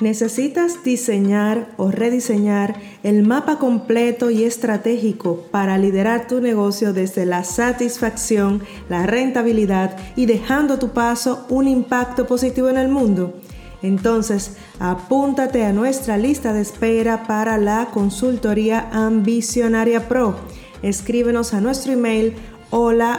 ¿Necesitas diseñar o rediseñar el mapa completo y estratégico para liderar tu negocio desde la satisfacción, la rentabilidad y dejando tu paso un impacto positivo en el mundo? Entonces, apúntate a nuestra lista de espera para la consultoría Ambicionaria Pro. Escríbenos a nuestro email hola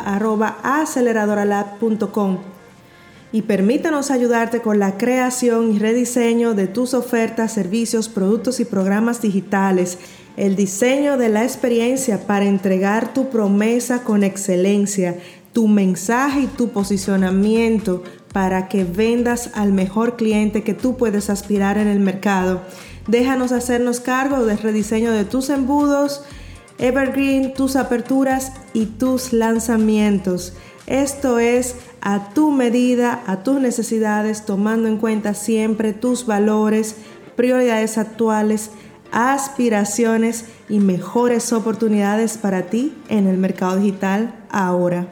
y permítanos ayudarte con la creación y rediseño de tus ofertas, servicios, productos y programas digitales, el diseño de la experiencia para entregar tu promesa con excelencia, tu mensaje y tu posicionamiento para que vendas al mejor cliente que tú puedes aspirar en el mercado. Déjanos hacernos cargo del rediseño de tus embudos, evergreen, tus aperturas y tus lanzamientos. Esto es a tu medida, a tus necesidades, tomando en cuenta siempre tus valores, prioridades actuales, aspiraciones y mejores oportunidades para ti en el mercado digital ahora.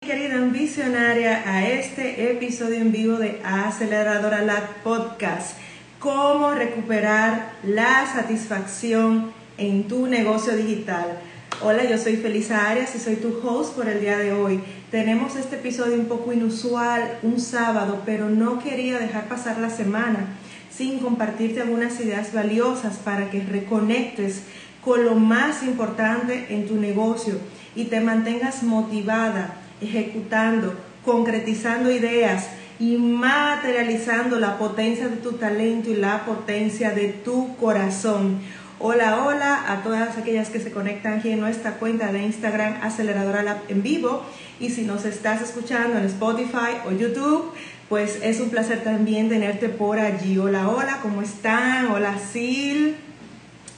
Querida ambicionaria, a este episodio en vivo de Aceleradora Lab Podcast cómo recuperar la satisfacción en tu negocio digital. Hola, yo soy Felisa Arias y soy tu host por el día de hoy. Tenemos este episodio un poco inusual, un sábado, pero no quería dejar pasar la semana sin compartirte algunas ideas valiosas para que reconectes con lo más importante en tu negocio y te mantengas motivada, ejecutando, concretizando ideas, y materializando la potencia de tu talento y la potencia de tu corazón. Hola, hola a todas aquellas que se conectan aquí en nuestra cuenta de Instagram Aceleradora Lab en vivo. Y si nos estás escuchando en Spotify o YouTube, pues es un placer también tenerte por allí. Hola, hola, ¿cómo están? Hola, Sil.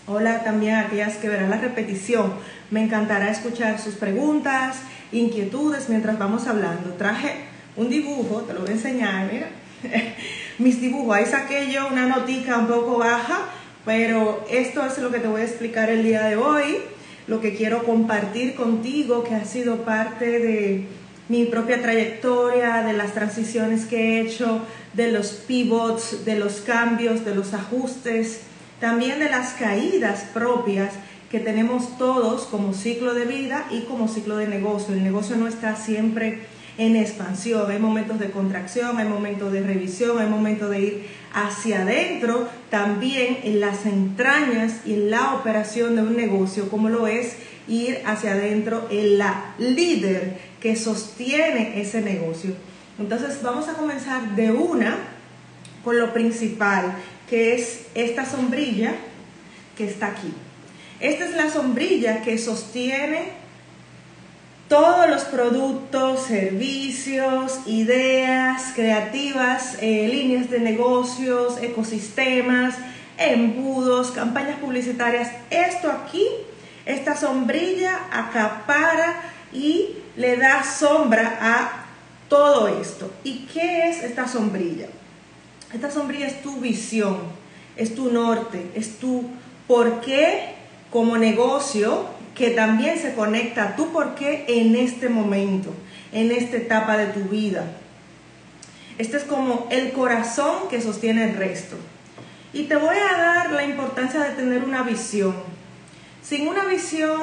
Hola también a aquellas que verán la repetición. Me encantará escuchar sus preguntas, inquietudes mientras vamos hablando. Traje un dibujo, te lo voy a enseñar, mira, mis dibujos, ahí saqué yo una notica un poco baja, pero esto es lo que te voy a explicar el día de hoy, lo que quiero compartir contigo, que ha sido parte de mi propia trayectoria, de las transiciones que he hecho, de los pivots, de los cambios, de los ajustes, también de las caídas propias que tenemos todos como ciclo de vida y como ciclo de negocio. El negocio no está siempre en expansión, hay momentos de contracción, hay momentos de revisión, hay momentos de ir hacia adentro, también en las entrañas y en la operación de un negocio, como lo es ir hacia adentro en la líder que sostiene ese negocio. Entonces vamos a comenzar de una con lo principal, que es esta sombrilla que está aquí. Esta es la sombrilla que sostiene todos los productos, servicios, ideas creativas, eh, líneas de negocios, ecosistemas, embudos, campañas publicitarias. Esto aquí, esta sombrilla acapara y le da sombra a todo esto. ¿Y qué es esta sombrilla? Esta sombrilla es tu visión, es tu norte, es tu por qué como negocio que también se conecta a tu por qué en este momento, en esta etapa de tu vida. Este es como el corazón que sostiene el resto. Y te voy a dar la importancia de tener una visión. Sin una visión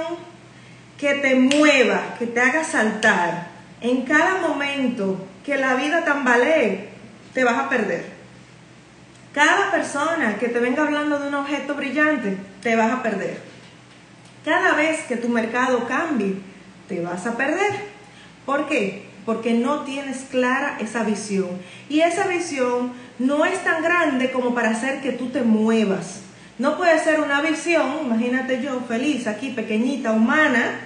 que te mueva, que te haga saltar, en cada momento que la vida tambalee, te vas a perder. Cada persona que te venga hablando de un objeto brillante, te vas a perder. Cada vez que tu mercado cambie, te vas a perder. ¿Por qué? Porque no tienes clara esa visión. Y esa visión no es tan grande como para hacer que tú te muevas. No puede ser una visión, imagínate yo feliz aquí, pequeñita, humana,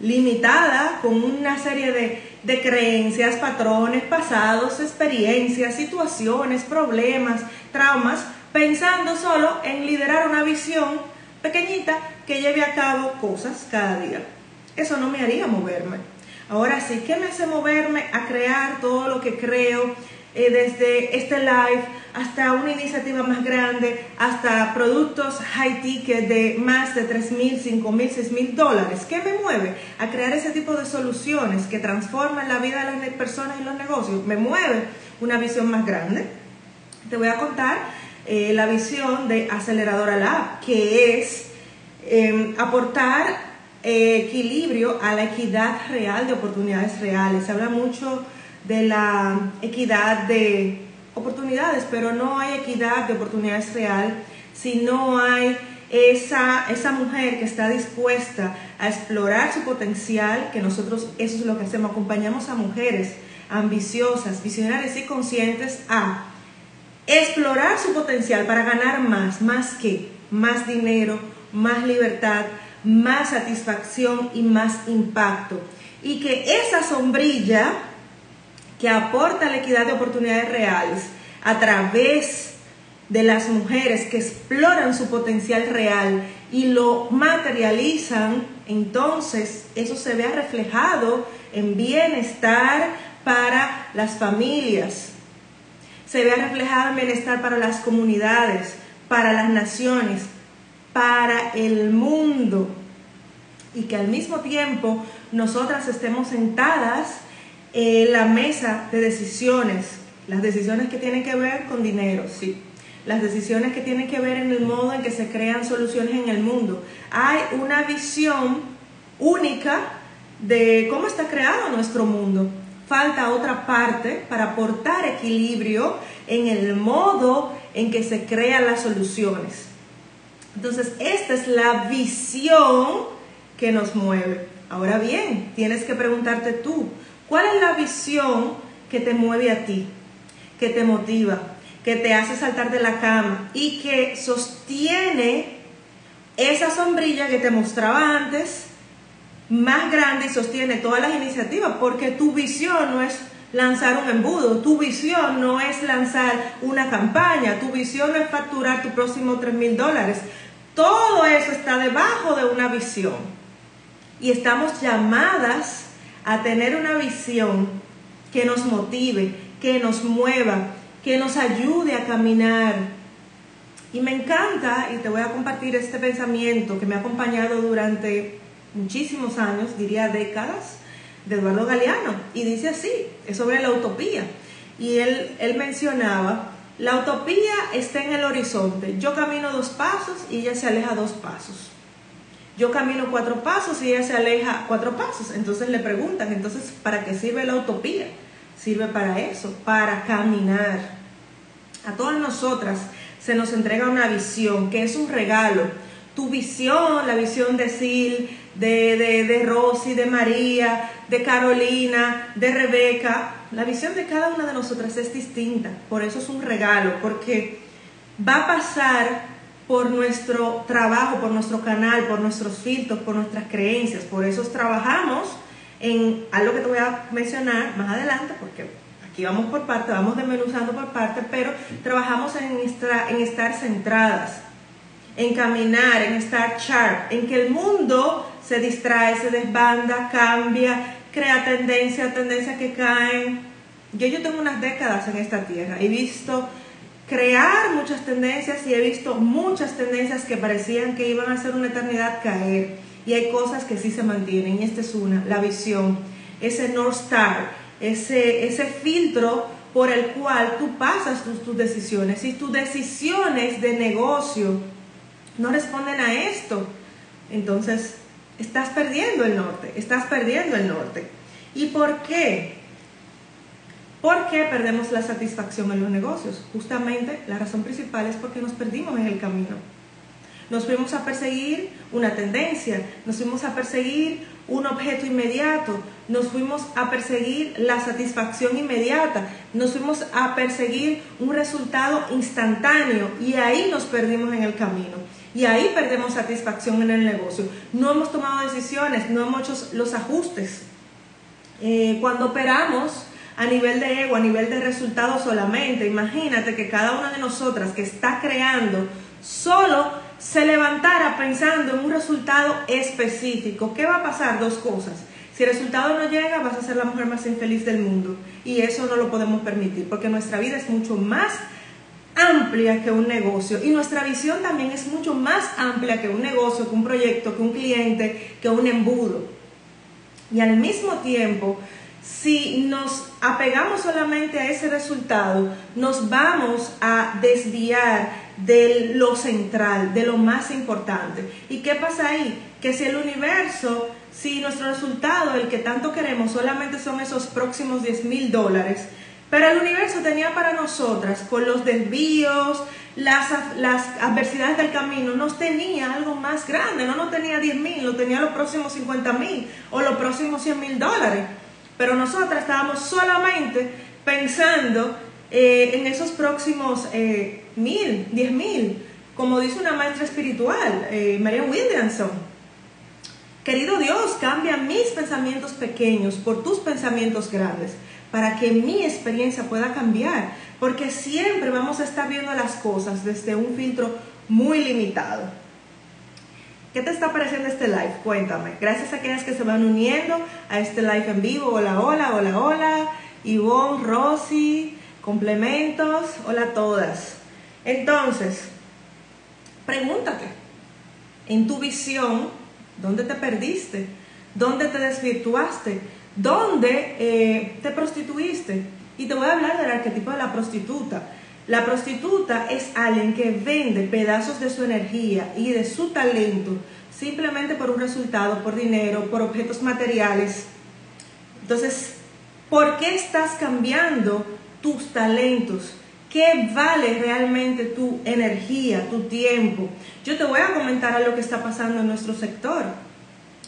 limitada, con una serie de, de, creencias, patrones pasados, experiencias, situaciones, problemas, traumas, pensando solo en liderar una visión pequeñita que lleve a cabo cosas cada día. Eso no me haría moverme. Ahora sí, ¿qué me hace moverme a crear todo lo que creo eh, desde este live hasta una iniciativa más grande, hasta productos high ticket de más de 3 mil, 5 mil, 6 mil dólares. ¿Qué me mueve? A crear ese tipo de soluciones que transforman la vida de las personas y los negocios. Me mueve una visión más grande. Te voy a contar eh, la visión de Aceleradora Lab, que es em, aportar eh, equilibrio a la equidad real de oportunidades reales. Se habla mucho de la equidad de oportunidades, pero no hay equidad de oportunidades real si no hay esa, esa mujer que está dispuesta a explorar su potencial, que nosotros eso es lo que hacemos, acompañamos a mujeres ambiciosas, visionarias y conscientes a explorar su potencial para ganar más, más que, más dinero, más libertad, más satisfacción y más impacto. Y que esa sombrilla que aporta la equidad de oportunidades reales a través de las mujeres que exploran su potencial real y lo materializan, entonces eso se vea reflejado en bienestar para las familias, se vea reflejado en bienestar para las comunidades, para las naciones, para el mundo y que al mismo tiempo nosotras estemos sentadas en la mesa de decisiones, las decisiones que tienen que ver con dinero, sí, las decisiones que tienen que ver en el modo en que se crean soluciones en el mundo. Hay una visión única de cómo está creado nuestro mundo. Falta otra parte para aportar equilibrio en el modo en que se crean las soluciones. Entonces, esta es la visión que nos mueve. Ahora bien, tienes que preguntarte tú, ¿cuál es la visión que te mueve a ti, que te motiva, que te hace saltar de la cama y que sostiene esa sombrilla que te mostraba antes, más grande y sostiene todas las iniciativas? Porque tu visión no es lanzar un embudo, tu visión no es lanzar una campaña, tu visión no es facturar tu próximo 3 mil dólares, todo eso está debajo de una visión. Y estamos llamadas a tener una visión que nos motive, que nos mueva, que nos ayude a caminar. Y me encanta, y te voy a compartir este pensamiento que me ha acompañado durante muchísimos años, diría décadas, de Eduardo Galeano. Y dice así, es sobre la utopía. Y él, él mencionaba la utopía está en el horizonte. Yo camino dos pasos y ella se aleja dos pasos. Yo camino cuatro pasos y ella se aleja cuatro pasos. Entonces le preguntan, entonces, ¿para qué sirve la utopía? Sirve para eso, para caminar. A todas nosotras se nos entrega una visión, que es un regalo. Tu visión, la visión de Sil, de, de, de Rosy, de María, de Carolina, de Rebeca, la visión de cada una de nosotras es distinta, por eso es un regalo, porque va a pasar por nuestro trabajo, por nuestro canal, por nuestros filtros, por nuestras creencias, por eso trabajamos en algo que te voy a mencionar más adelante, porque aquí vamos por parte, vamos desmenuzando por parte, pero trabajamos en, en estar centradas, en caminar, en estar sharp, en que el mundo se distrae, se desbanda, cambia, crea tendencias, tendencias que caen. Yo, yo tengo unas décadas en esta tierra, he visto crear muchas tendencias y he visto muchas tendencias que parecían que iban a ser una eternidad caer. Y hay cosas que sí se mantienen, y esta es una, la visión, ese North Star, ese, ese filtro por el cual tú pasas tus, tus decisiones. Y tus decisiones de negocio no responden a esto, entonces estás perdiendo el norte, estás perdiendo el norte. ¿Y por qué? ¿Por qué perdemos la satisfacción en los negocios? Justamente la razón principal es porque nos perdimos en el camino. Nos fuimos a perseguir una tendencia, nos fuimos a perseguir un objeto inmediato, nos fuimos a perseguir la satisfacción inmediata, nos fuimos a perseguir un resultado instantáneo y ahí nos perdimos en el camino. Y ahí perdemos satisfacción en el negocio. No hemos tomado decisiones, no hemos hecho los ajustes. Eh, cuando operamos a nivel de ego, a nivel de resultado solamente, imagínate que cada una de nosotras que está creando solo se levantara pensando en un resultado específico. ¿Qué va a pasar? Dos cosas. Si el resultado no llega, vas a ser la mujer más infeliz del mundo. Y eso no lo podemos permitir, porque nuestra vida es mucho más amplia que un negocio y nuestra visión también es mucho más amplia que un negocio, que un proyecto, que un cliente, que un embudo. Y al mismo tiempo, si nos apegamos solamente a ese resultado, nos vamos a desviar de lo central, de lo más importante. ¿Y qué pasa ahí? Que si el universo, si nuestro resultado, el que tanto queremos, solamente son esos próximos 10 mil dólares, pero el universo tenía para nosotras, con los desvíos, las, las adversidades del camino, nos tenía algo más grande, no nos tenía 10 mil, lo tenía los próximos 50 mil o los próximos 100 mil dólares. Pero nosotras estábamos solamente pensando eh, en esos próximos eh, mil, diez mil, como dice una maestra espiritual, eh, María Williamson. Querido Dios, cambia mis pensamientos pequeños por tus pensamientos grandes para que mi experiencia pueda cambiar, porque siempre vamos a estar viendo las cosas desde un filtro muy limitado. ¿Qué te está pareciendo este live? Cuéntame. Gracias a aquellas que se van uniendo a este live en vivo. Hola, hola, hola, hola. Ivonne, Rosy, complementos. Hola a todas. Entonces, pregúntate, en tu visión, ¿dónde te perdiste? ¿Dónde te desvirtuaste? ¿Dónde eh, te prostituiste. Y te voy a hablar del arquetipo de la prostituta. La prostituta es alguien que vende pedazos de su energía y de su talento simplemente por un resultado, por dinero, por objetos materiales. Entonces, ¿por qué estás cambiando tus talentos? ¿Qué vale realmente tu energía, tu tiempo? Yo te voy a comentar a lo que está pasando en nuestro sector.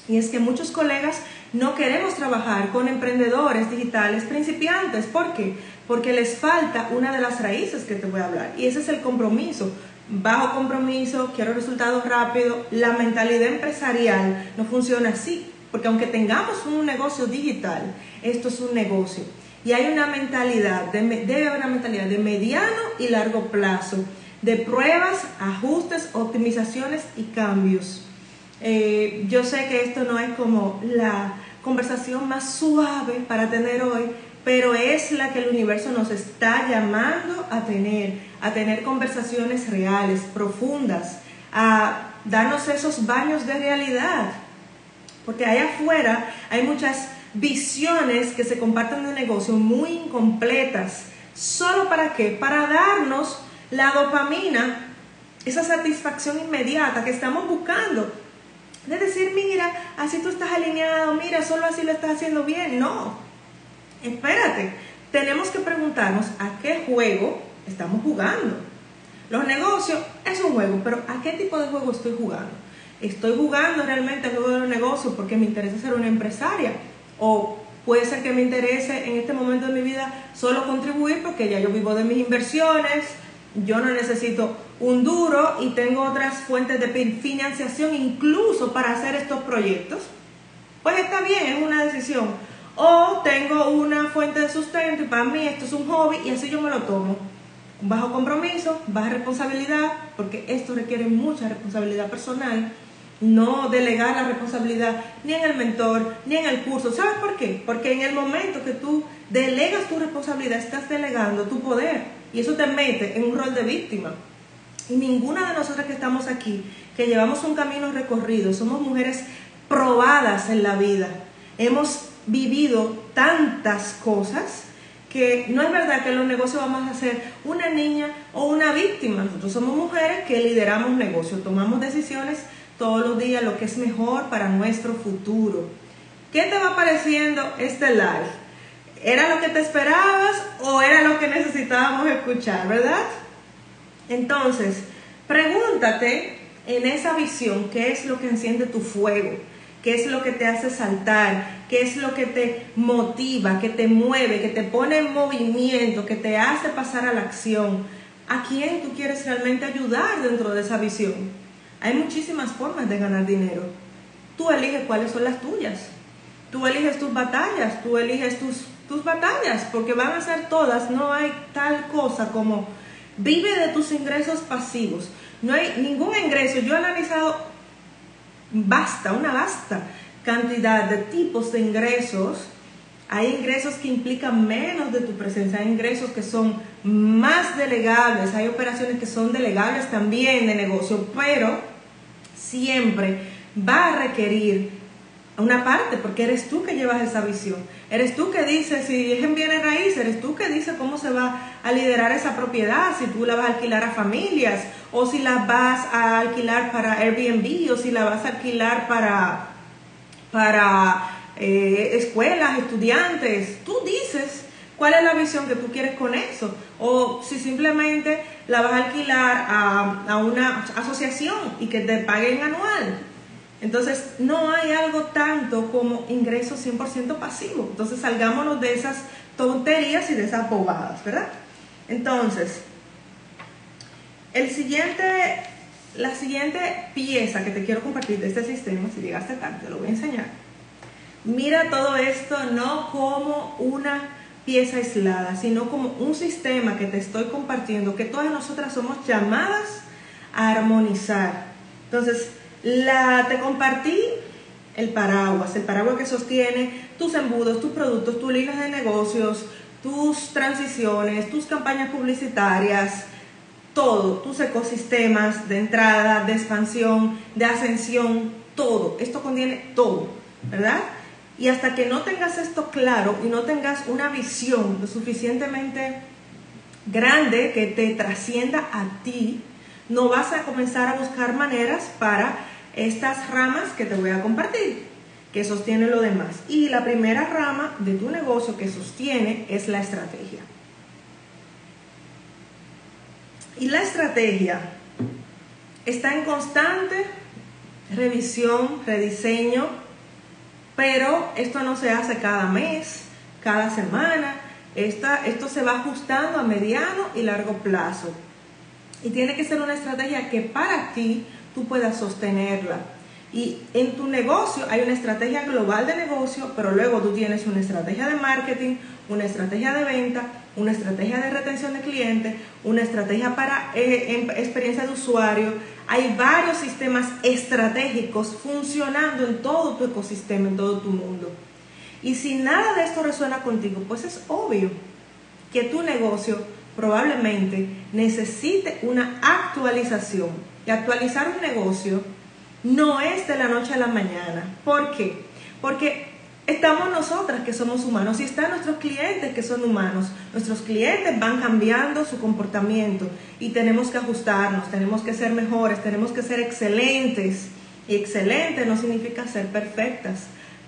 Y es que muchos colegas no queremos trabajar con emprendedores digitales principiantes. ¿Por qué? Porque les falta una de las raíces que te voy a hablar. Y ese es el compromiso. Bajo compromiso, quiero resultados rápidos. La mentalidad empresarial no funciona así. Porque aunque tengamos un negocio digital, esto es un negocio. Y hay una mentalidad, debe haber una mentalidad de mediano y largo plazo, de pruebas, ajustes, optimizaciones y cambios. Eh, yo sé que esto no es como la conversación más suave para tener hoy, pero es la que el universo nos está llamando a tener, a tener conversaciones reales, profundas, a darnos esos baños de realidad. Porque allá afuera hay muchas visiones que se comparten de negocio muy incompletas. ¿Solo para qué? Para darnos la dopamina, esa satisfacción inmediata que estamos buscando de decir, mira, así tú estás alineado, mira, solo así lo estás haciendo bien. No, espérate, tenemos que preguntarnos a qué juego estamos jugando. Los negocios es un juego, pero ¿a qué tipo de juego estoy jugando? ¿Estoy jugando realmente el juego de los negocios porque me interesa ser una empresaria? ¿O puede ser que me interese en este momento de mi vida solo contribuir porque ya yo vivo de mis inversiones, yo no necesito un duro y tengo otras fuentes de financiación incluso para hacer estos proyectos, pues está bien, es una decisión. O tengo una fuente de sustento y para mí esto es un hobby y así yo me lo tomo. Bajo compromiso, baja responsabilidad, porque esto requiere mucha responsabilidad personal. No delegar la responsabilidad ni en el mentor ni en el curso. ¿Sabes por qué? Porque en el momento que tú delegas tu responsabilidad, estás delegando tu poder y eso te mete en un rol de víctima. Y ninguna de nosotras que estamos aquí, que llevamos un camino recorrido, somos mujeres probadas en la vida. Hemos vivido tantas cosas que no es verdad que en los negocios vamos a ser una niña o una víctima. Nosotros somos mujeres que lideramos negocios, tomamos decisiones todos los días, lo que es mejor para nuestro futuro. ¿Qué te va pareciendo este live? ¿Era lo que te esperabas o era lo que necesitábamos escuchar, verdad? Entonces, pregúntate en esa visión qué es lo que enciende tu fuego, qué es lo que te hace saltar, qué es lo que te motiva, que te mueve, que te pone en movimiento, que te hace pasar a la acción. ¿A quién tú quieres realmente ayudar dentro de esa visión? Hay muchísimas formas de ganar dinero. Tú eliges cuáles son las tuyas. Tú eliges tus batallas, tú eliges tus, tus batallas, porque van a ser todas. No hay tal cosa como Vive de tus ingresos pasivos. No hay ningún ingreso. Yo he analizado basta, una basta, cantidad de tipos de ingresos. Hay ingresos que implican menos de tu presencia, hay ingresos que son más delegables, hay operaciones que son delegables también de negocio, pero siempre va a requerir una parte, porque eres tú que llevas esa visión. Eres tú que dices, si es en bienes raíces, eres tú que dices cómo se va a liderar esa propiedad, si tú la vas a alquilar a familias, o si la vas a alquilar para Airbnb, o si la vas a alquilar para, para eh, escuelas, estudiantes. Tú dices cuál es la visión que tú quieres con eso, o si simplemente la vas a alquilar a, a una asociación y que te paguen anual. Entonces, no hay algo tanto como ingreso 100% pasivo. Entonces, salgámonos de esas tonterías y de esas bobadas, ¿verdad? Entonces, el siguiente, la siguiente pieza que te quiero compartir de este sistema, si llegaste tarde, te lo voy a enseñar. Mira todo esto no como una pieza aislada, sino como un sistema que te estoy compartiendo, que todas nosotras somos llamadas a armonizar. Entonces, la, te compartí el paraguas, el paraguas que sostiene tus embudos, tus productos, tus líneas de negocios, tus transiciones, tus campañas publicitarias, todo, tus ecosistemas de entrada, de expansión, de ascensión, todo. Esto contiene todo, ¿verdad? Y hasta que no tengas esto claro y no tengas una visión lo suficientemente grande que te trascienda a ti, no vas a comenzar a buscar maneras para estas ramas que te voy a compartir, que sostiene lo demás. Y la primera rama de tu negocio que sostiene es la estrategia. Y la estrategia está en constante revisión, rediseño, pero esto no se hace cada mes, cada semana, esto se va ajustando a mediano y largo plazo. Y tiene que ser una estrategia que para ti tú puedas sostenerla. Y en tu negocio hay una estrategia global de negocio, pero luego tú tienes una estrategia de marketing, una estrategia de venta, una estrategia de retención de clientes, una estrategia para eh, experiencia de usuario. Hay varios sistemas estratégicos funcionando en todo tu ecosistema, en todo tu mundo. Y si nada de esto resuena contigo, pues es obvio que tu negocio probablemente necesite una actualización y actualizar un negocio no es de la noche a la mañana. ¿Por qué? Porque estamos nosotras que somos humanos y están nuestros clientes que son humanos. Nuestros clientes van cambiando su comportamiento y tenemos que ajustarnos, tenemos que ser mejores, tenemos que ser excelentes. Y excelente no significa ser perfectas,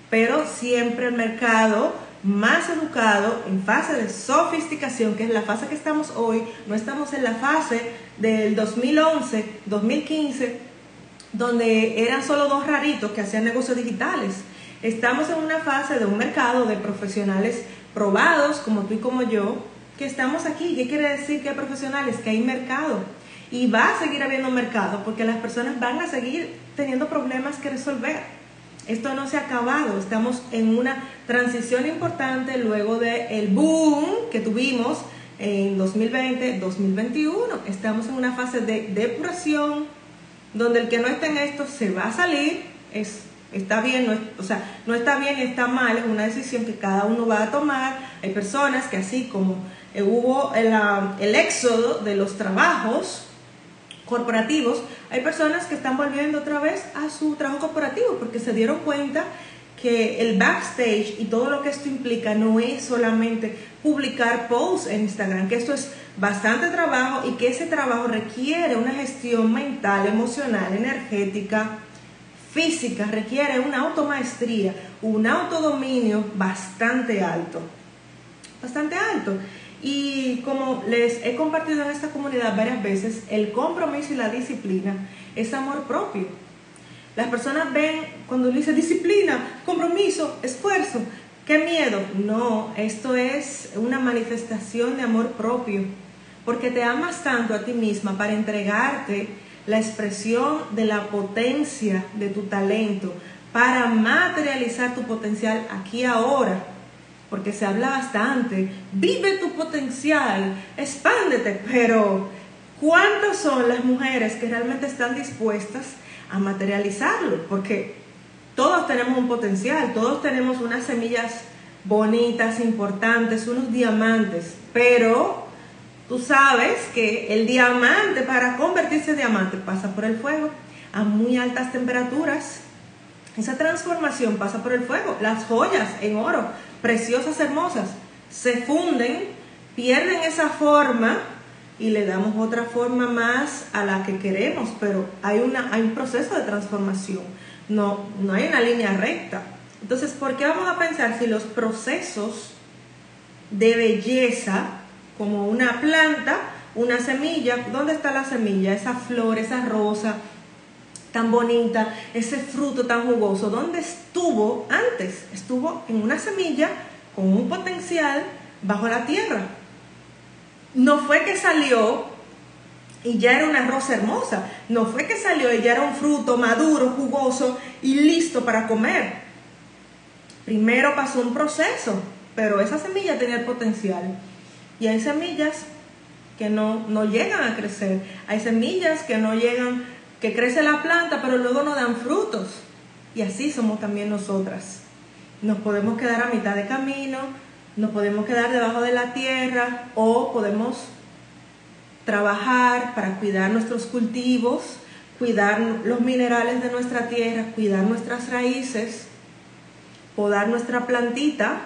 pero siempre el mercado más educado, en fase de sofisticación, que es la fase que estamos hoy, no estamos en la fase del 2011, 2015, donde eran solo dos raritos que hacían negocios digitales. Estamos en una fase de un mercado de profesionales probados, como tú y como yo, que estamos aquí. ¿Qué quiere decir que hay profesionales? Que hay mercado. Y va a seguir habiendo mercado porque las personas van a seguir teniendo problemas que resolver. Esto no se ha acabado, estamos en una transición importante luego del boom que tuvimos en 2020-2021. Estamos en una fase de depuración donde el que no esté en esto se va a salir, es, está bien, o sea, no está bien está mal, es una decisión que cada uno va a tomar. Hay personas que así como eh, hubo el, el éxodo de los trabajos, corporativos, hay personas que están volviendo otra vez a su trabajo corporativo porque se dieron cuenta que el backstage y todo lo que esto implica no es solamente publicar posts en Instagram, que esto es bastante trabajo y que ese trabajo requiere una gestión mental, emocional, energética, física, requiere una automaestría, un autodominio bastante alto. Bastante alto. Y como les he compartido en esta comunidad varias veces, el compromiso y la disciplina es amor propio. Las personas ven cuando dice disciplina, compromiso, esfuerzo, qué miedo. No, esto es una manifestación de amor propio, porque te amas tanto a ti misma para entregarte la expresión de la potencia de tu talento, para materializar tu potencial aquí ahora porque se habla bastante, vive tu potencial, expándete, pero ¿cuántas son las mujeres que realmente están dispuestas a materializarlo? Porque todos tenemos un potencial, todos tenemos unas semillas bonitas, importantes, unos diamantes, pero tú sabes que el diamante para convertirse en diamante pasa por el fuego a muy altas temperaturas. Esa transformación pasa por el fuego. Las joyas en oro, preciosas, hermosas, se funden, pierden esa forma y le damos otra forma más a la que queremos, pero hay, una, hay un proceso de transformación, no, no hay una línea recta. Entonces, ¿por qué vamos a pensar si los procesos de belleza, como una planta, una semilla, ¿dónde está la semilla? Esa flor, esa rosa tan bonita, ese fruto tan jugoso, ¿dónde estuvo antes? Estuvo en una semilla con un potencial bajo la tierra. No fue que salió y ya era una rosa hermosa, no fue que salió y ya era un fruto maduro, jugoso y listo para comer. Primero pasó un proceso, pero esa semilla tenía el potencial. Y hay semillas que no, no llegan a crecer. Hay semillas que no llegan, que crece la planta, pero luego no dan frutos. Y así somos también nosotras. Nos podemos quedar a mitad de camino, nos podemos quedar debajo de la tierra o podemos trabajar para cuidar nuestros cultivos, cuidar los minerales de nuestra tierra, cuidar nuestras raíces podar nuestra plantita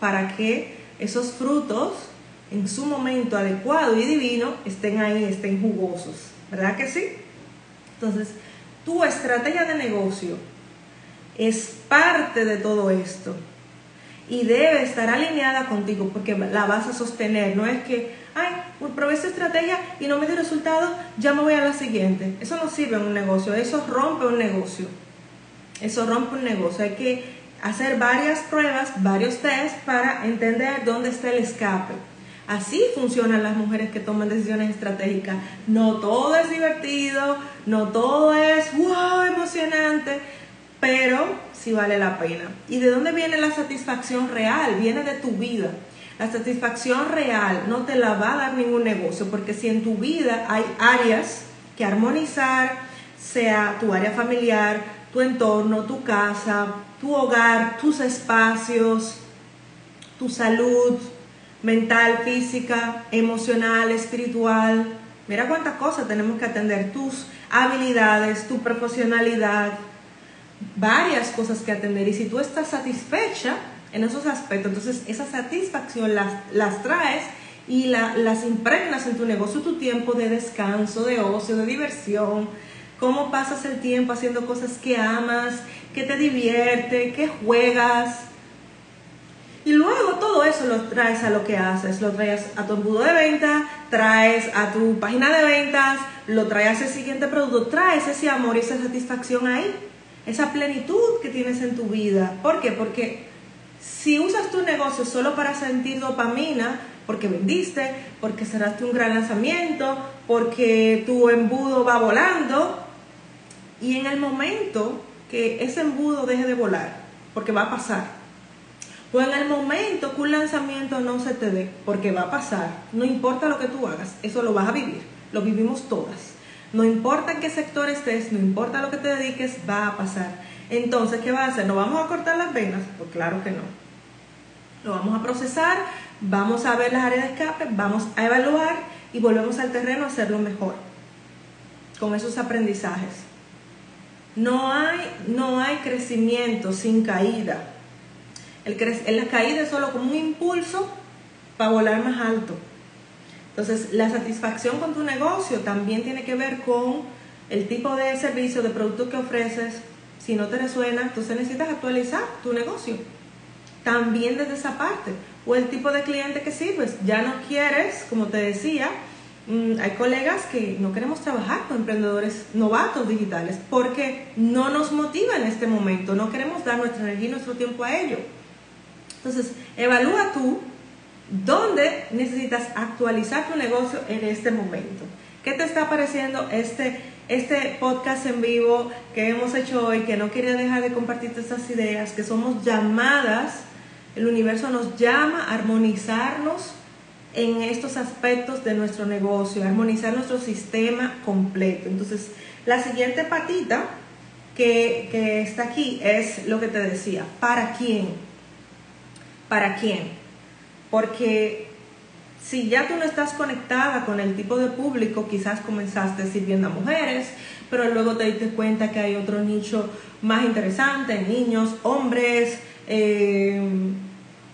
para que esos frutos en su momento adecuado y divino estén ahí, estén jugosos. ¿Verdad que sí? Entonces, tu estrategia de negocio es parte de todo esto y debe estar alineada contigo porque la vas a sostener. No es que, ay, probé esta estrategia y no me dio resultado, ya me voy a la siguiente. Eso no sirve en un negocio, eso rompe un negocio. Eso rompe un negocio. Hay que hacer varias pruebas, varios tests para entender dónde está el escape. Así funcionan las mujeres que toman decisiones estratégicas. No todo es divertido, no todo es wow, emocionante, pero sí vale la pena. ¿Y de dónde viene la satisfacción real? Viene de tu vida. La satisfacción real no te la va a dar ningún negocio, porque si en tu vida hay áreas que armonizar, sea tu área familiar, tu entorno, tu casa, tu hogar, tus espacios, tu salud mental, física, emocional, espiritual. Mira cuántas cosas tenemos que atender, tus habilidades, tu profesionalidad, varias cosas que atender. Y si tú estás satisfecha en esos aspectos, entonces esa satisfacción las, las traes y las impregnas en tu negocio, tu tiempo de descanso, de ocio, de diversión, cómo pasas el tiempo haciendo cosas que amas, que te divierte, que juegas. Y luego todo eso lo traes a lo que haces, lo traes a tu embudo de venta, traes a tu página de ventas, lo traes a ese siguiente producto, traes ese amor y esa satisfacción ahí, esa plenitud que tienes en tu vida. ¿Por qué? Porque si usas tu negocio solo para sentir dopamina, porque vendiste, porque cerraste un gran lanzamiento, porque tu embudo va volando, y en el momento que ese embudo deje de volar, porque va a pasar, o en el momento que un lanzamiento no se te dé, porque va a pasar, no importa lo que tú hagas, eso lo vas a vivir, lo vivimos todas. No importa en qué sector estés, no importa lo que te dediques, va a pasar. Entonces, ¿qué va a hacer? ¿No vamos a cortar las venas? Pues claro que no. Lo vamos a procesar, vamos a ver las áreas de escape, vamos a evaluar y volvemos al terreno a hacerlo mejor con esos aprendizajes. No hay, no hay crecimiento sin caída. El la caída es solo como un impulso para volar más alto. Entonces, la satisfacción con tu negocio también tiene que ver con el tipo de servicio, de producto que ofreces. Si no te resuena, entonces necesitas actualizar tu negocio. También desde esa parte. O el tipo de cliente que sirves. Ya no quieres, como te decía, Mm, hay colegas que no queremos trabajar con emprendedores novatos digitales porque no nos motiva en este momento, no queremos dar nuestra energía y nuestro tiempo a ello. Entonces, evalúa tú dónde necesitas actualizar tu negocio en este momento. ¿Qué te está pareciendo este, este podcast en vivo que hemos hecho hoy? Que no quería dejar de compartirte estas ideas, que somos llamadas, el universo nos llama a armonizarnos en estos aspectos de nuestro negocio, armonizar nuestro sistema completo. Entonces, la siguiente patita que, que está aquí es lo que te decía, ¿para quién? ¿Para quién? Porque si ya tú no estás conectada con el tipo de público, quizás comenzaste sirviendo a mujeres, pero luego te diste cuenta que hay otro nicho más interesante, niños, hombres, eh,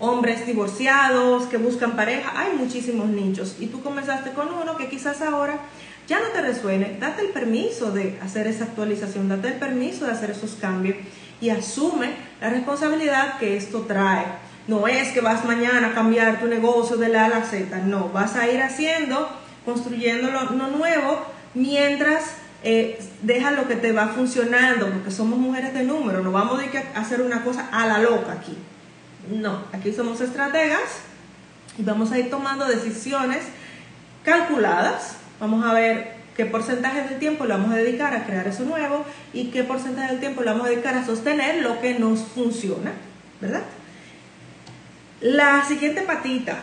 hombres divorciados que buscan pareja, hay muchísimos nichos y tú comenzaste con uno que quizás ahora ya no te resuene, date el permiso de hacer esa actualización, date el permiso de hacer esos cambios y asume la responsabilidad que esto trae. No es que vas mañana a cambiar tu negocio de la A a la Z, no, vas a ir haciendo, construyendo lo, nuevo mientras eh, lo que te va funcionando, porque somos mujeres de número, no vamos a hacer una cosa a la loca aquí. No, aquí somos estrategas y vamos a ir tomando decisiones calculadas. Vamos a ver qué porcentaje del tiempo le vamos a dedicar a crear eso nuevo y qué porcentaje del tiempo le vamos a dedicar a sostener lo que nos funciona, ¿verdad? La siguiente patita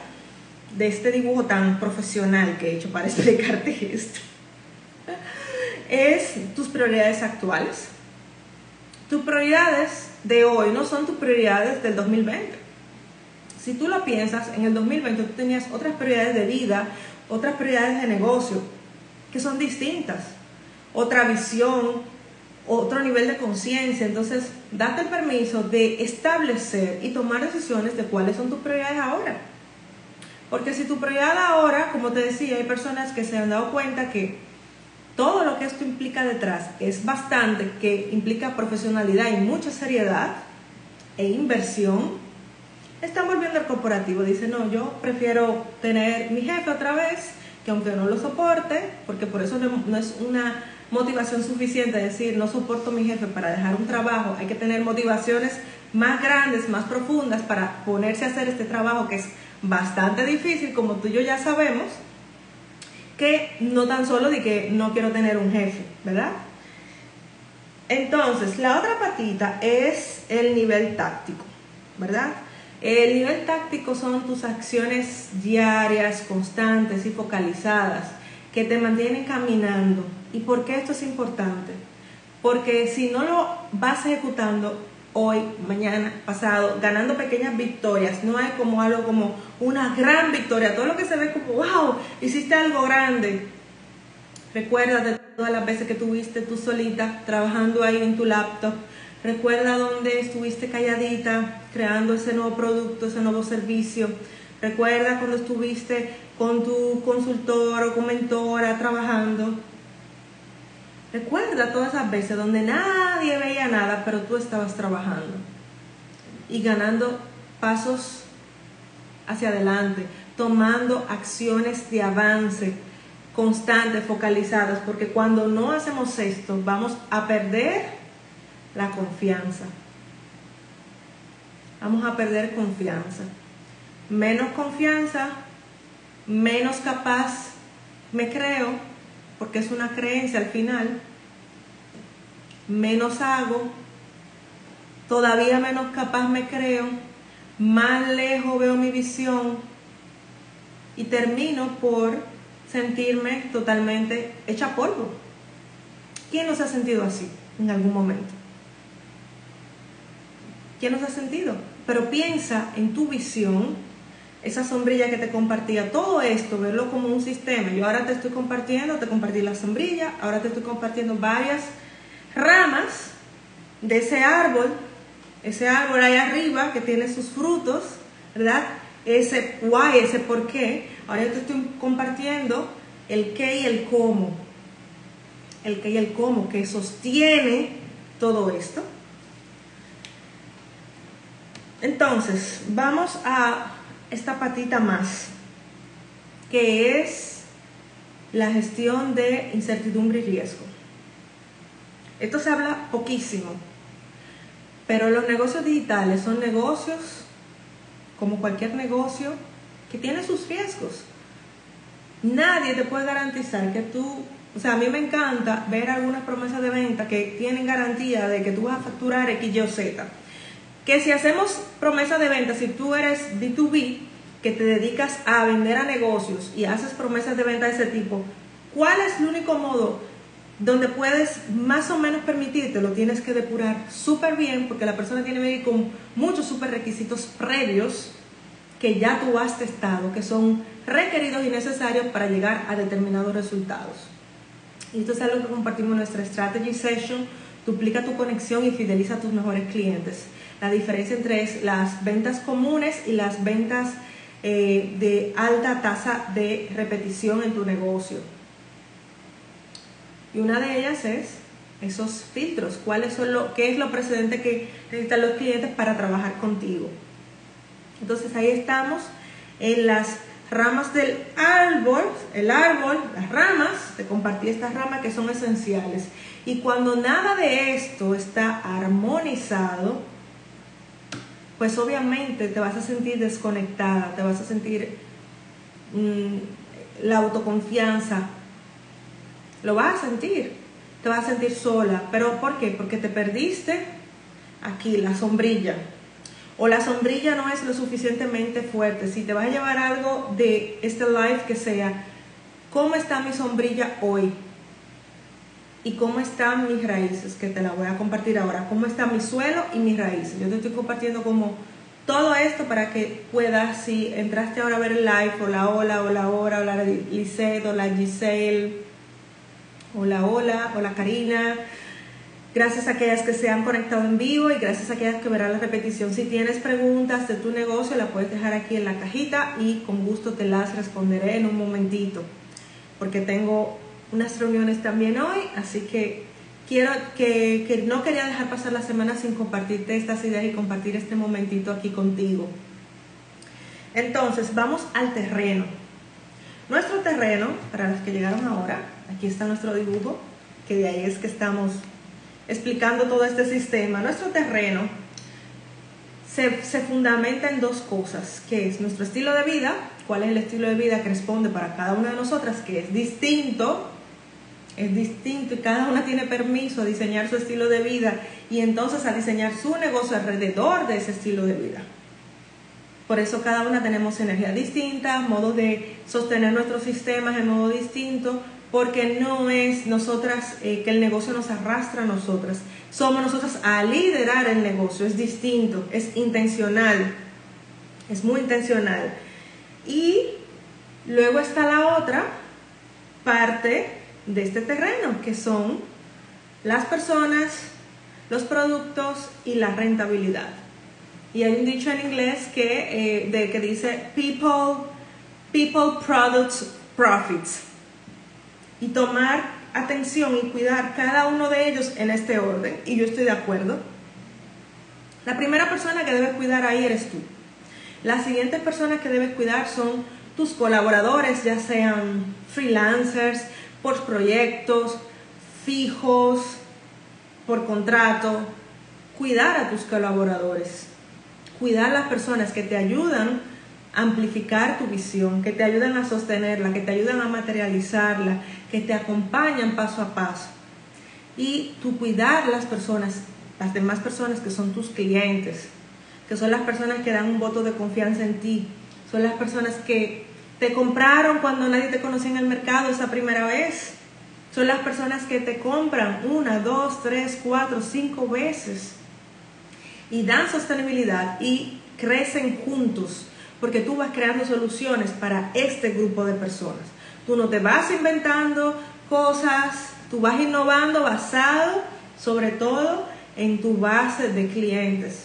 de este dibujo tan profesional que he hecho para explicarte esto es tus prioridades actuales. Tus prioridades de hoy no son tus prioridades del 2020. Si tú lo piensas, en el 2020 tú tenías otras prioridades de vida, otras prioridades de negocio, que son distintas, otra visión, otro nivel de conciencia. Entonces, date el permiso de establecer y tomar decisiones de cuáles son tus prioridades ahora. Porque si tu prioridad ahora, como te decía, hay personas que se han dado cuenta que todo lo que esto implica detrás es bastante, que implica profesionalidad y mucha seriedad e inversión, están volviendo al corporativo. Dice, no, yo prefiero tener mi jefe otra vez, que aunque no lo soporte, porque por eso no, es una motivación suficiente decir, no soporto mi jefe para dejar un trabajo, hay que tener motivaciones más grandes, más profundas para ponerse a hacer este trabajo que es bastante difícil, como tú y yo ya sabemos, que no tan solo de que no quiero tener un jefe, ¿verdad? Entonces, la otra patita es el nivel táctico, ¿verdad? El nivel táctico son tus acciones diarias, constantes y focalizadas que te mantienen caminando. ¿Y por qué esto es importante? Porque si no lo vas ejecutando, hoy, mañana, pasado, ganando pequeñas victorias. No hay como algo como una gran victoria. Todo lo que se ve como, wow, hiciste algo grande. Recuerda todas las veces que tuviste tú solita trabajando ahí en tu laptop. Recuerda dónde estuviste calladita creando ese nuevo producto, ese nuevo servicio. Recuerda cuando estuviste con tu consultor o con mentora trabajando. Recuerda todas esas veces donde nadie veía nada, pero tú estabas trabajando y ganando pasos hacia adelante, tomando acciones de avance constantes, focalizadas, porque cuando no hacemos esto vamos a perder la confianza. Vamos a perder confianza. Menos confianza, menos capaz me creo porque es una creencia al final, menos hago, todavía menos capaz me creo, más lejos veo mi visión y termino por sentirme totalmente hecha polvo. ¿Quién nos ha sentido así en algún momento? ¿Quién nos ha sentido? Pero piensa en tu visión esa sombrilla que te compartía, todo esto, verlo como un sistema. Yo ahora te estoy compartiendo, te compartí la sombrilla, ahora te estoy compartiendo varias ramas de ese árbol, ese árbol ahí arriba que tiene sus frutos, ¿verdad? Ese why, ese por qué. Ahora yo te estoy compartiendo el qué y el cómo. El qué y el cómo que sostiene todo esto. Entonces, vamos a esta patita más, que es la gestión de incertidumbre y riesgo. Esto se habla poquísimo, pero los negocios digitales son negocios, como cualquier negocio, que tiene sus riesgos. Nadie te puede garantizar que tú, o sea, a mí me encanta ver algunas promesas de venta que tienen garantía de que tú vas a facturar X, Y o Z que si hacemos promesa de venta, si tú eres B2B, que te dedicas a vender a negocios y haces promesas de venta de ese tipo, ¿cuál es el único modo donde puedes más o menos permitirte, lo tienes que depurar súper bien porque la persona tiene que venir con muchos super requisitos previos que ya tú has testado, que son requeridos y necesarios para llegar a determinados resultados. Y esto es algo que compartimos en nuestra Strategy Session, duplica tu conexión y fideliza a tus mejores clientes. La diferencia entre las ventas comunes y las ventas eh, de alta tasa de repetición en tu negocio. Y una de ellas es esos filtros, cuáles son lo, qué es lo precedente que necesitan los clientes para trabajar contigo. Entonces ahí estamos en las ramas del árbol, el árbol, las ramas, te compartí estas ramas que son esenciales. Y cuando nada de esto está armonizado, pues obviamente te vas a sentir desconectada, te vas a sentir mm, la autoconfianza, lo vas a sentir, te vas a sentir sola. ¿Pero por qué? Porque te perdiste aquí la sombrilla. O la sombrilla no es lo suficientemente fuerte. Si te vas a llevar algo de este live que sea, ¿cómo está mi sombrilla hoy? Y cómo están mis raíces, que te la voy a compartir ahora, cómo está mi suelo y mis raíces. Yo te estoy compartiendo como todo esto para que puedas, si entraste ahora a ver el live, hola, hola, hola, hola, hola, Lisette, hola, Giselle, hola, hola, hola, Karina. Gracias a aquellas que se han conectado en vivo y gracias a aquellas que verán la repetición. Si tienes preguntas de tu negocio, la puedes dejar aquí en la cajita y con gusto te las responderé en un momentito, porque tengo unas reuniones también hoy, así que quiero que, que, no quería dejar pasar la semana sin compartirte estas ideas y compartir este momentito aquí contigo. Entonces, vamos al terreno. Nuestro terreno, para los que llegaron ahora, aquí está nuestro dibujo, que de ahí es que estamos explicando todo este sistema. Nuestro terreno se, se fundamenta en dos cosas, que es nuestro estilo de vida, cuál es el estilo de vida que responde para cada una de nosotras, que es distinto es distinto y cada una tiene permiso a diseñar su estilo de vida y entonces a diseñar su negocio alrededor de ese estilo de vida. Por eso cada una tenemos energía distinta, modos de sostener nuestros sistemas en modo distinto, porque no es nosotras eh, que el negocio nos arrastra a nosotras, somos nosotras a liderar el negocio, es distinto, es intencional, es muy intencional. Y luego está la otra parte de este terreno, que son las personas, los productos y la rentabilidad. Y hay un dicho en inglés que, eh, de, que dice people, people, products, profits. Y tomar atención y cuidar cada uno de ellos en este orden. Y yo estoy de acuerdo. La primera persona que debes cuidar ahí eres tú. Las siguientes personas que debes cuidar son tus colaboradores, ya sean freelancers, por proyectos fijos, por contrato, cuidar a tus colaboradores, cuidar a las personas que te ayudan a amplificar tu visión, que te ayudan a sostenerla, que te ayudan a materializarla, que te acompañan paso a paso. Y tu cuidar las personas, las demás personas que son tus clientes, que son las personas que dan un voto de confianza en ti, son las personas que te compraron cuando nadie te conocía en el mercado esa primera vez. Son las personas que te compran una, dos, tres, cuatro, cinco veces. Y dan sostenibilidad y crecen juntos. Porque tú vas creando soluciones para este grupo de personas. Tú no te vas inventando cosas, tú vas innovando basado sobre todo en tu base de clientes.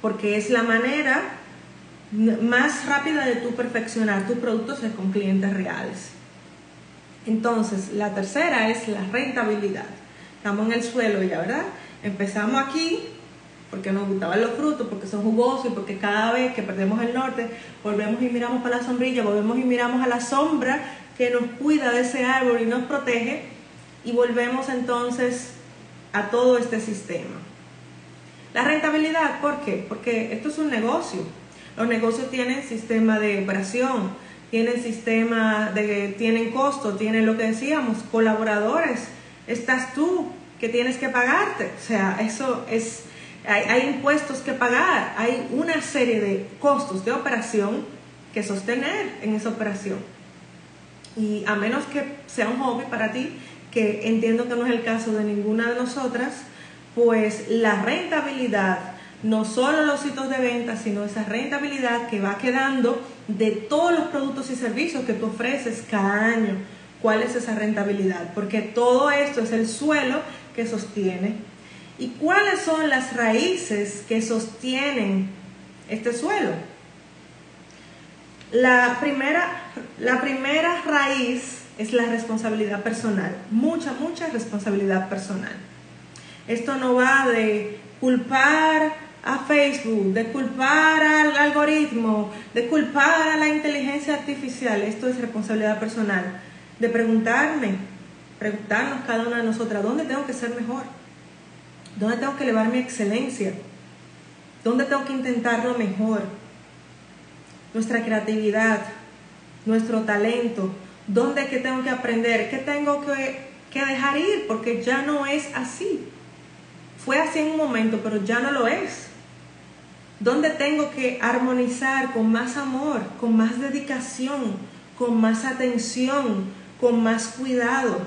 Porque es la manera más rápida de tu perfeccionar tus productos es con clientes reales. Entonces, la tercera es la rentabilidad. Estamos en el suelo ya, ¿verdad? Empezamos aquí porque nos gustaban los frutos, porque son jugosos y porque cada vez que perdemos el norte, volvemos y miramos para la sombrilla, volvemos y miramos a la sombra que nos cuida de ese árbol y nos protege y volvemos entonces a todo este sistema. La rentabilidad, ¿por qué? Porque esto es un negocio los negocios tienen sistema de operación, tienen sistema de, tienen costo, tienen lo que decíamos, colaboradores. Estás tú que tienes que pagarte. O sea, eso es, hay, hay impuestos que pagar, hay una serie de costos de operación que sostener en esa operación. Y a menos que sea un hobby para ti, que entiendo que no es el caso de ninguna de nosotras, pues la rentabilidad, no solo los sitios de venta, sino esa rentabilidad que va quedando de todos los productos y servicios que tú ofreces cada año. ¿Cuál es esa rentabilidad? Porque todo esto es el suelo que sostiene. ¿Y cuáles son las raíces que sostienen este suelo? La primera, la primera raíz es la responsabilidad personal, mucha, mucha responsabilidad personal. Esto no va de culpar a Facebook, de culpar al algoritmo, de culpar a la inteligencia artificial. Esto es responsabilidad personal. De preguntarme, preguntarnos cada una de nosotras, ¿dónde tengo que ser mejor? ¿Dónde tengo que elevar mi excelencia? ¿Dónde tengo que intentarlo mejor? Nuestra creatividad, nuestro talento, ¿dónde tengo que aprender? ¿Qué tengo que, que dejar ir? Porque ya no es así. Fue así en un momento, pero ya no lo es. ¿Dónde tengo que armonizar con más amor, con más dedicación, con más atención, con más cuidado?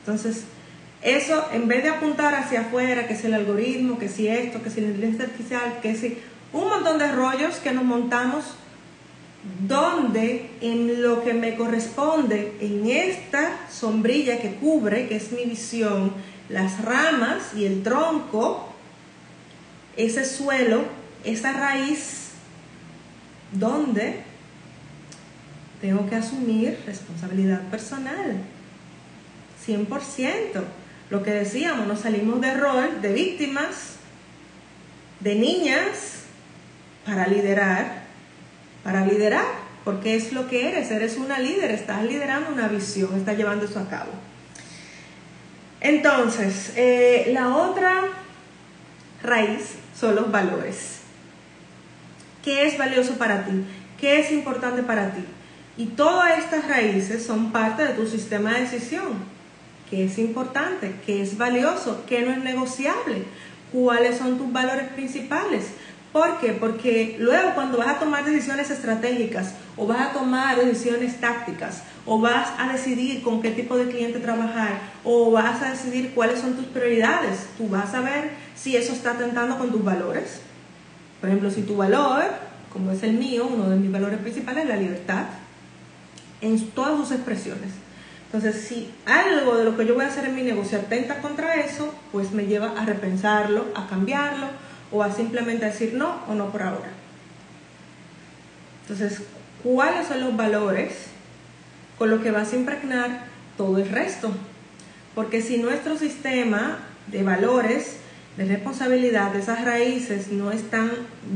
Entonces, eso en vez de apuntar hacia afuera, que si el algoritmo, que si esto, que si la inteligencia artificial, que si un montón de rollos que nos montamos, donde en lo que me corresponde, en esta sombrilla que cubre, que es mi visión, las ramas y el tronco, ese suelo, esa raíz, donde tengo que asumir responsabilidad personal. 100%. Lo que decíamos, nos salimos de rol de víctimas, de niñas, para liderar, para liderar, porque es lo que eres, eres una líder, estás liderando una visión, estás llevando eso a cabo. Entonces, eh, la otra raíz son los valores. ¿Qué es valioso para ti? ¿Qué es importante para ti? Y todas estas raíces son parte de tu sistema de decisión. ¿Qué es importante? ¿Qué es valioso? ¿Qué no es negociable? ¿Cuáles son tus valores principales? ¿Por qué? Porque luego cuando vas a tomar decisiones estratégicas o vas a tomar decisiones tácticas o vas a decidir con qué tipo de cliente trabajar o vas a decidir cuáles son tus prioridades, tú vas a ver si eso está atentando con tus valores. Por ejemplo, si tu valor, como es el mío, uno de mis valores principales es la libertad, en todas sus expresiones. Entonces, si algo de lo que yo voy a hacer en mi negocio atenta contra eso, pues me lleva a repensarlo, a cambiarlo o a simplemente decir no o no por ahora. Entonces, ¿cuáles son los valores con los que vas a impregnar todo el resto? Porque si nuestro sistema de valores, de responsabilidad, esas raíces no están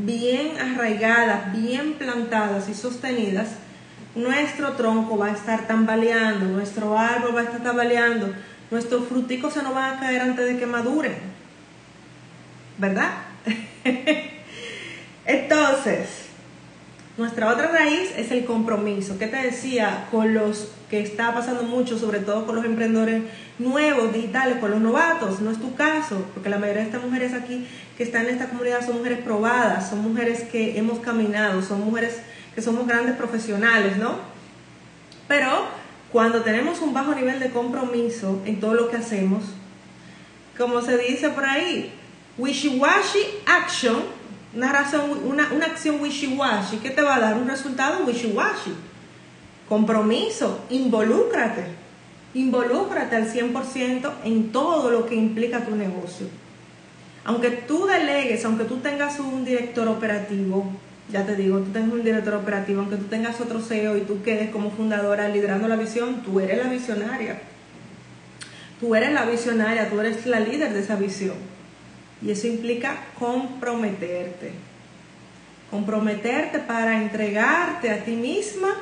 bien arraigadas, bien plantadas y sostenidas, nuestro tronco va a estar tambaleando, nuestro árbol va a estar tambaleando, nuestros fruticos se nos van a caer antes de que maduren. ¿Verdad? Entonces, nuestra otra raíz es el compromiso. ¿Qué te decía? Con los que está pasando mucho, sobre todo con los emprendedores nuevos, digitales, con los novatos. No es tu caso, porque la mayoría de estas mujeres aquí que están en esta comunidad son mujeres probadas, son mujeres que hemos caminado, son mujeres que somos grandes profesionales, ¿no? Pero cuando tenemos un bajo nivel de compromiso en todo lo que hacemos, como se dice por ahí, wishy-washy action, una, razón, una, una acción wishy-washy, ¿qué te va a dar? Un resultado wishy-washy. Compromiso, involúcrate, involúcrate al 100% en todo lo que implica tu negocio. Aunque tú delegues, aunque tú tengas un director operativo, ya te digo, tú tengas un director operativo, aunque tú tengas otro CEO y tú quedes como fundadora liderando la visión, tú eres la visionaria. Tú eres la visionaria, tú eres la líder de esa visión. Y eso implica comprometerte. Comprometerte para entregarte a ti misma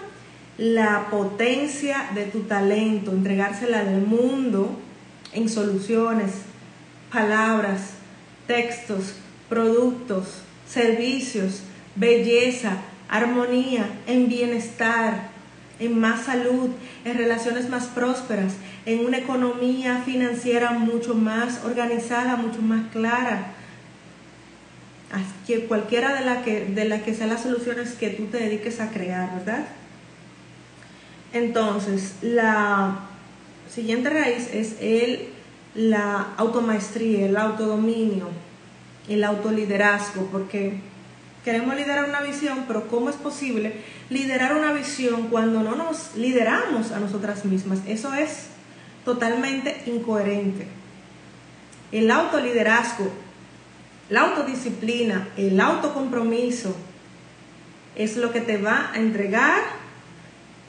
la potencia de tu talento, entregársela al mundo en soluciones, palabras, textos, productos, servicios, belleza, armonía, en bienestar, en más salud, en relaciones más prósperas, en una economía financiera mucho más organizada, mucho más clara. Que cualquiera de las que, de la que sean las soluciones que tú te dediques a crear, ¿verdad? Entonces, la, siguiente raíz es el, la automaestría, el autodominio, el autoliderazgo, porque queremos liderar una visión, pero ¿cómo es posible liderar una visión cuando no nos lideramos a nosotras mismas? Eso es totalmente incoherente. El autoliderazgo, la autodisciplina, el autocompromiso es lo que te va a entregar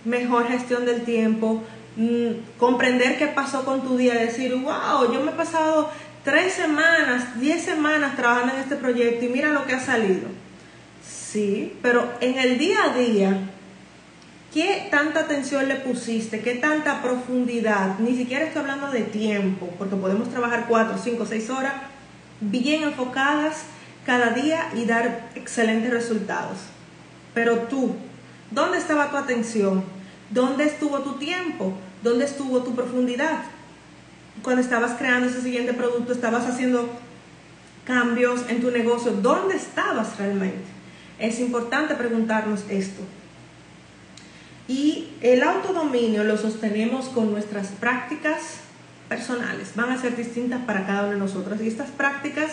mejor gestión del tiempo, mm, comprender qué pasó con tu día, decir, wow, yo me he pasado tres semanas, diez semanas trabajando en este proyecto y mira lo que ha salido. Sí, pero en el día a día, ¿qué tanta atención le pusiste? ¿Qué tanta profundidad? Ni siquiera estoy hablando de tiempo, porque podemos trabajar cuatro, cinco, seis horas bien enfocadas cada día y dar excelentes resultados. Pero tú, ¿dónde estaba tu atención? ¿Dónde estuvo tu tiempo? ¿Dónde estuvo tu profundidad? Cuando estabas creando ese siguiente producto, estabas haciendo cambios en tu negocio, ¿dónde estabas realmente? Es importante preguntarnos esto. Y el autodominio lo sostenemos con nuestras prácticas personales. Van a ser distintas para cada uno de nosotros. Y estas prácticas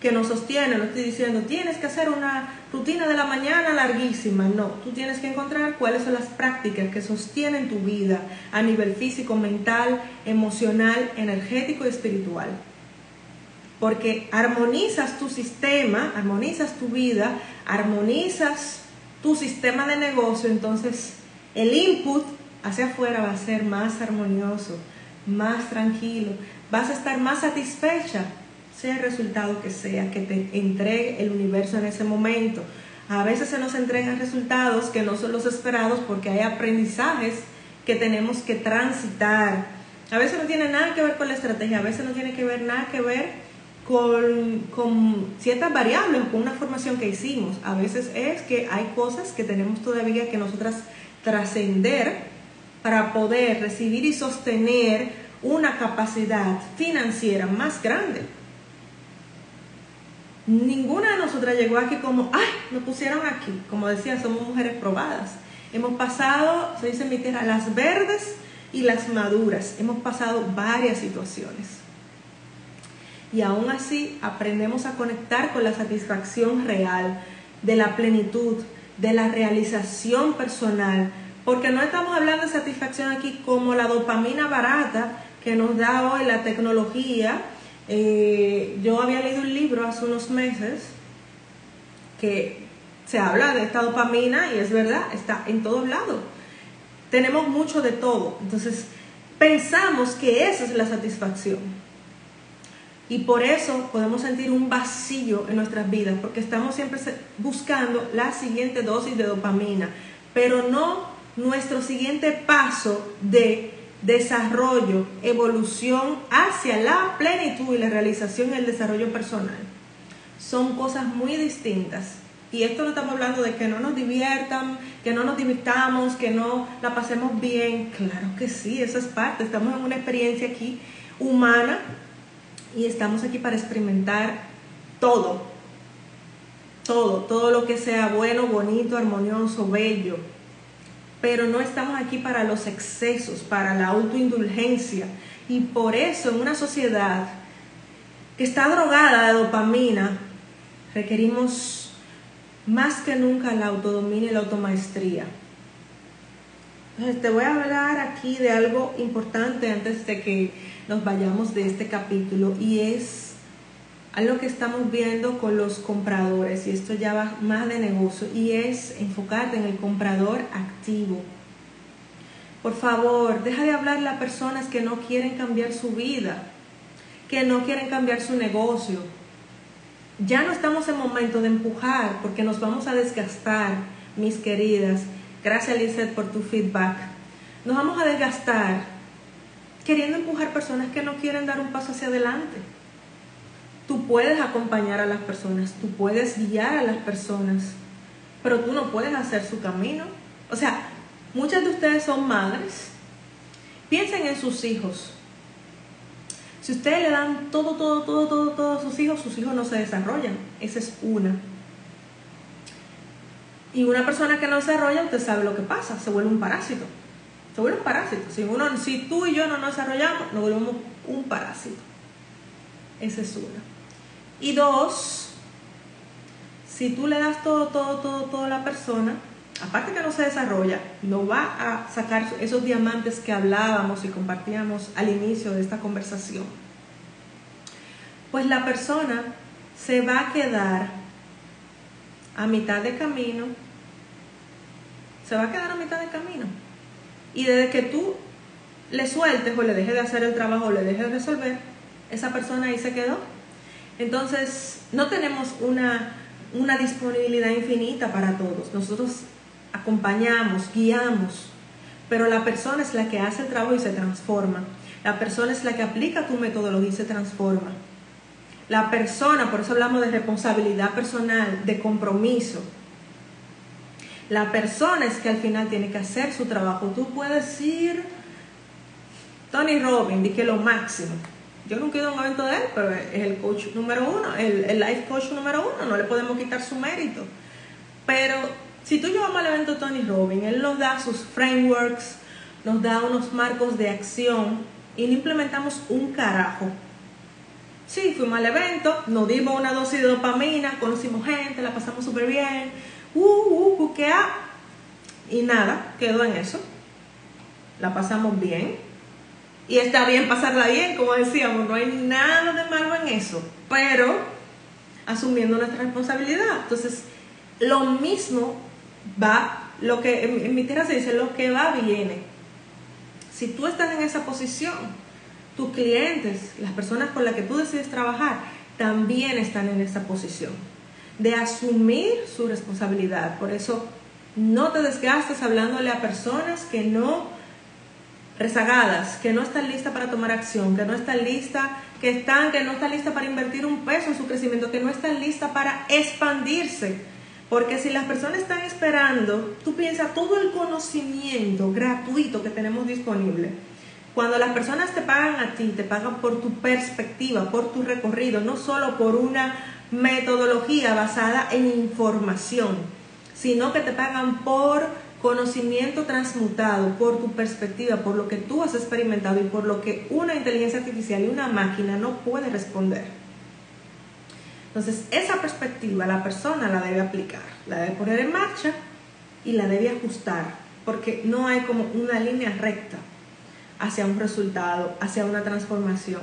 que nos sostiene, no estoy diciendo tienes que hacer una rutina de la mañana larguísima, no, tú tienes que encontrar cuáles son las prácticas que sostienen tu vida a nivel físico, mental, emocional, energético y espiritual. Porque armonizas tu sistema, armonizas tu vida, armonizas tu sistema de negocio, entonces el input hacia afuera va a ser más armonioso, más tranquilo, vas a estar más satisfecha sea el resultado que sea, que te entregue el universo en ese momento. A veces se nos entregan resultados que no son los esperados porque hay aprendizajes que tenemos que transitar. A veces no tiene nada que ver con la estrategia, a veces no tiene que ver nada que ver con, ciertas variables, con una formación que hicimos. A veces es que hay cosas que tenemos todavía que nosotras trascender para poder recibir y sostener una capacidad financiera más grande. Ninguna de nosotras llegó aquí como, ay, nos pusieron aquí. Como decía, somos mujeres probadas. Hemos pasado, se dice en mi tierra, las verdes y las maduras. Hemos pasado varias situaciones. Y aún así aprendemos a conectar con la satisfacción real, de la plenitud, de la realización personal. Porque no estamos hablando de satisfacción aquí como la dopamina barata que nos da hoy la tecnología eh, yo había leído un libro hace unos meses que se habla de esta dopamina y es verdad, está en todos lados. Tenemos mucho de todo. Entonces, pensamos que esa es la satisfacción. Y por eso podemos sentir un vacío en nuestras vidas, porque estamos siempre buscando la siguiente dosis de dopamina, pero no nuestro siguiente paso de desarrollo, evolución hacia la plenitud y la realización y el desarrollo personal. Son cosas muy distintas. Y esto no estamos hablando de que no nos diviertan, que no nos divirtamos, que no la pasemos bien. Claro que sí, eso es parte. Estamos en una experiencia aquí humana y estamos aquí para experimentar todo. Todo, todo lo que sea bueno, bonito, armonioso, bello pero no estamos aquí para los excesos, para la autoindulgencia. Y por eso en una sociedad que está drogada de dopamina, requerimos más que nunca la autodomina y la automaestría. Entonces te voy a hablar aquí de algo importante antes de que nos vayamos de este capítulo y es algo que estamos viendo con los compradores, y esto ya va más de negocio, y es enfocarte en el comprador activo. Por favor, deja de hablarle a personas que no quieren cambiar su vida, que no quieren cambiar su negocio. Ya no estamos en momento de empujar porque nos vamos a desgastar, mis queridas. Gracias, Lizeth, por tu feedback. Nos vamos a desgastar queriendo empujar personas que no quieren dar un paso hacia adelante. Tú puedes acompañar a las personas, tú puedes guiar a las personas, pero tú no puedes hacer su camino. O sea, muchas de ustedes son madres. Piensen en sus hijos. Si ustedes le dan todo, todo, todo, todo, todo a sus hijos, sus hijos no se desarrollan. Esa es una. Y una persona que no desarrolla, usted sabe lo que pasa, se vuelve un parásito. Se vuelve un parásito. Si, uno, si tú y yo no nos desarrollamos, nos volvemos un parásito. Esa es una. Y dos, si tú le das todo, todo, todo, todo a la persona, aparte que no se desarrolla, no va a sacar esos diamantes que hablábamos y compartíamos al inicio de esta conversación. Pues la persona se va a quedar a mitad de camino, se va a quedar a mitad de camino. Y desde que tú le sueltes o le dejes de hacer el trabajo o le dejes de resolver, esa persona ahí se quedó. Entonces, no tenemos una, una disponibilidad infinita para todos. Nosotros acompañamos, guiamos, pero la persona es la que hace el trabajo y se transforma. La persona es la que aplica tu metodología y se transforma. La persona, por eso hablamos de responsabilidad personal, de compromiso. La persona es que al final tiene que hacer su trabajo. Tú puedes ir, Tony Robbins, di que lo máximo. Yo nunca he ido a un evento de él, pero es el coach número uno, el, el life coach número uno, no le podemos quitar su mérito. Pero si tú llevamos al evento Tony Robbins, él nos da sus frameworks, nos da unos marcos de acción y no implementamos un carajo. Sí, fuimos al evento, nos dimos una dosis de dopamina, conocimos gente, la pasamos súper bien, uh, uh, ha y nada, quedó en eso. La pasamos bien. Y está bien pasarla bien, como decíamos, no hay nada de malo en eso, pero asumiendo nuestra responsabilidad. Entonces, lo mismo va, lo que en, mi tierra se dice, lo que va viene. Si tú estás en esa posición, tus clientes, las personas con las que tú decides trabajar, también están en esa posición de asumir su responsabilidad. Por eso no te desgastes hablándole a personas que no rezagadas, que no están listas para tomar acción, que no están listas, que están, que no están listas para invertir un peso en su crecimiento, que no están listas para expandirse porque si las personas están esperando, tú piensas todo el conocimiento gratuito que tenemos disponible. Cuando las personas te pagan a ti, te pagan por tu perspectiva, por tu recorrido, no solo por una metodología basada en información, sino que te pagan por conocimiento transmutado, por tu perspectiva, por lo que tú has experimentado y por lo que una inteligencia artificial y una máquina no puede responder. Entonces, esa perspectiva la persona la debe aplicar, la debe poner en marcha y la debe ajustar, porque no hay como una línea recta hacia un resultado, hacia una transformación.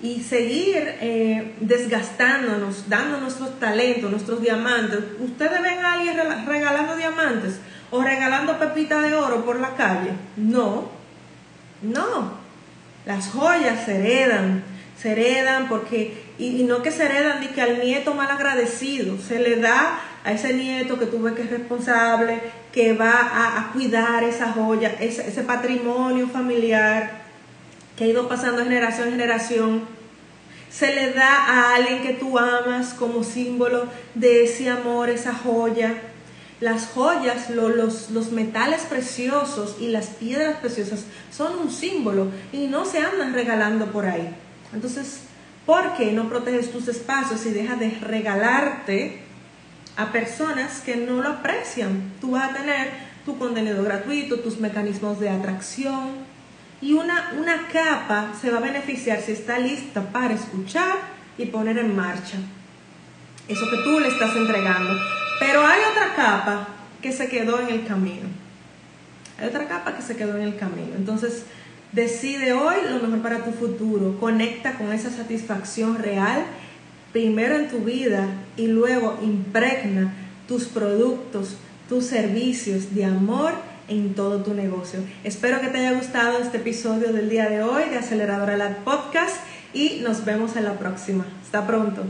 Y seguir eh, desgastándonos, dando nuestros talentos, nuestros diamantes. Ustedes ven a alguien regalando diamantes o regalando pepitas de oro por la calle. No, no. Las joyas se heredan, se heredan porque y, no que se heredan ni que al nieto mal agradecido, se le da a ese nieto que tuve que es responsable, que va a, cuidar esa joya, ese, patrimonio familiar que ha ido pasando de generación en generación. Se le da a alguien que tú amas como símbolo de ese amor, esa joya. Las joyas, los, los metales preciosos y las piedras preciosas son un símbolo y no se andan regalando por ahí. Entonces, ¿Por qué no proteges tus espacios y dejas de regalarte a personas que no lo aprecian? Tú vas a tener tu contenido gratuito, tus mecanismos de atracción y una, una capa se va a beneficiar si está lista para escuchar y poner en marcha eso que tú le estás entregando. Pero hay otra capa que se quedó en el camino. Hay otra capa que se quedó en el camino. Entonces, Decide hoy lo mejor para tu futuro. Conecta con esa satisfacción real, primero en tu vida y luego impregna tus productos, tus servicios de amor en todo tu negocio. Espero que te haya gustado este episodio del día de hoy de Aceleradora Lab Podcast y nos vemos en la próxima. Hasta pronto.